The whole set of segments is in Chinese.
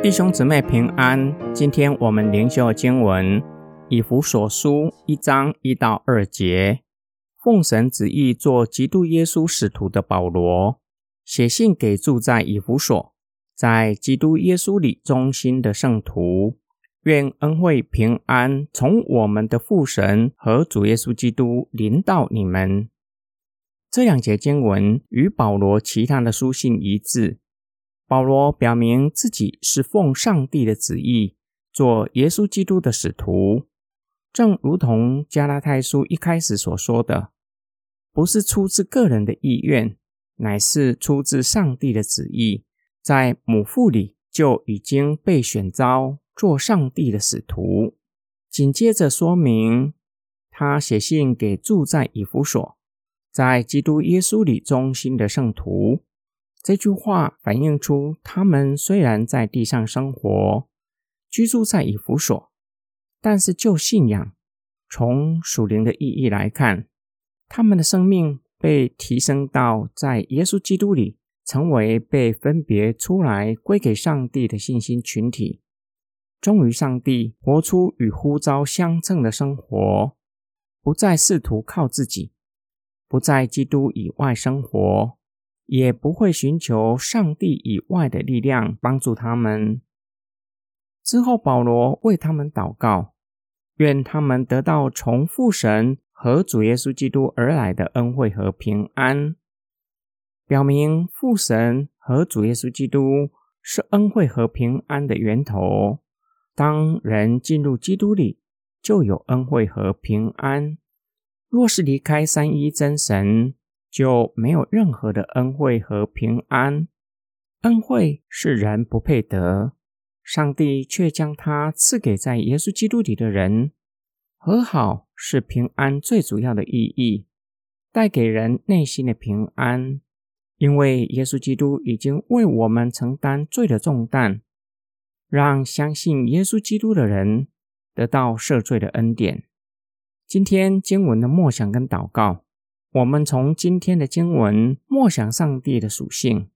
弟兄姊妹平安，今天我们灵修经文以弗所书一章一到二节，奉神旨意做基督耶稣使徒的保罗，写信给住在以弗所，在基督耶稣里忠心的圣徒，愿恩惠平安从我们的父神和主耶稣基督临到你们。这两节经文与保罗其他的书信一致。保罗表明自己是奉上帝的旨意做耶稣基督的使徒，正如同加拉太书一开始所说的，不是出自个人的意愿，乃是出自上帝的旨意，在母腹里就已经被选召做上帝的使徒。紧接着说明，他写信给住在以弗所，在基督耶稣里忠心的圣徒。这句话反映出，他们虽然在地上生活，居住在以弗所，但是就信仰，从属灵的意义来看，他们的生命被提升到在耶稣基督里，成为被分别出来归给上帝的信心群体，忠于上帝，活出与呼召相称的生活，不再试图靠自己，不在基督以外生活。也不会寻求上帝以外的力量帮助他们。之后，保罗为他们祷告，愿他们得到从父神和主耶稣基督而来的恩惠和平安，表明父神和主耶稣基督是恩惠和平安的源头。当人进入基督里，就有恩惠和平安。若是离开三一真神，就没有任何的恩惠和平安。恩惠是人不配得，上帝却将它赐给在耶稣基督里的人。和好是平安最主要的意义，带给人内心的平安，因为耶稣基督已经为我们承担罪的重担，让相信耶稣基督的人得到赦罪的恩典。今天经文的默想跟祷告。我们从今天的经文默想上帝的属性。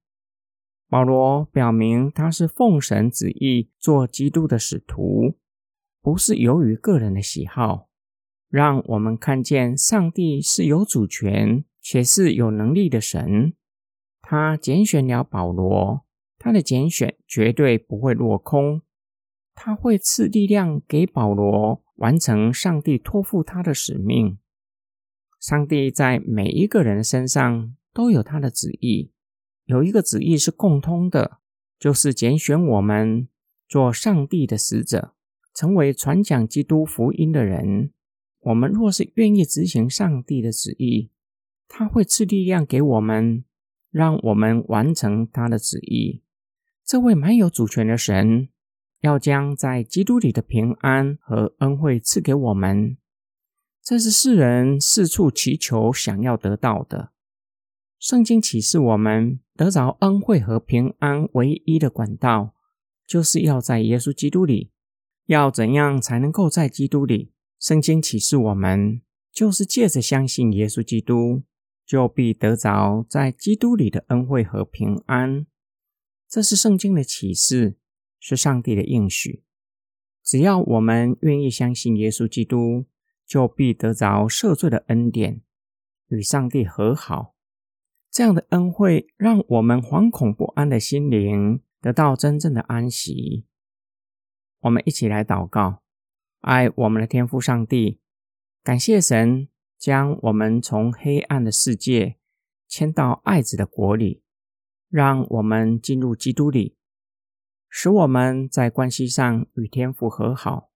保罗表明他是奉神旨意做基督的使徒，不是由于个人的喜好。让我们看见上帝是有主权且是有能力的神。他拣选了保罗，他的拣选绝对不会落空。他会赐力量给保罗完成上帝托付他的使命。上帝在每一个人身上都有他的旨意，有一个旨意是共通的，就是拣选我们做上帝的使者，成为传讲基督福音的人。我们若是愿意执行上帝的旨意，他会赐力量给我们，让我们完成他的旨意。这位蛮有主权的神，要将在基督里的平安和恩惠赐给我们。这是世人四处祈求、想要得到的。圣经启示我们得着恩惠和平安唯一的管道，就是要在耶稣基督里。要怎样才能够在基督里？圣经启示我们，就是借着相信耶稣基督，就必得着在基督里的恩惠和平安。这是圣经的启示，是上帝的应许。只要我们愿意相信耶稣基督。就必得着赦罪的恩典，与上帝和好。这样的恩惠，让我们惶恐不安的心灵得到真正的安息。我们一起来祷告：爱我们的天父上帝，感谢神将我们从黑暗的世界迁到爱子的国里，让我们进入基督里，使我们在关系上与天父和好。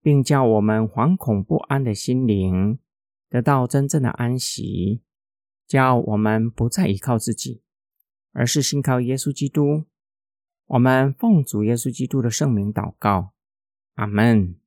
并叫我们惶恐不安的心灵得到真正的安息，叫我们不再依靠自己，而是信靠耶稣基督。我们奉主耶稣基督的圣名祷告，阿门。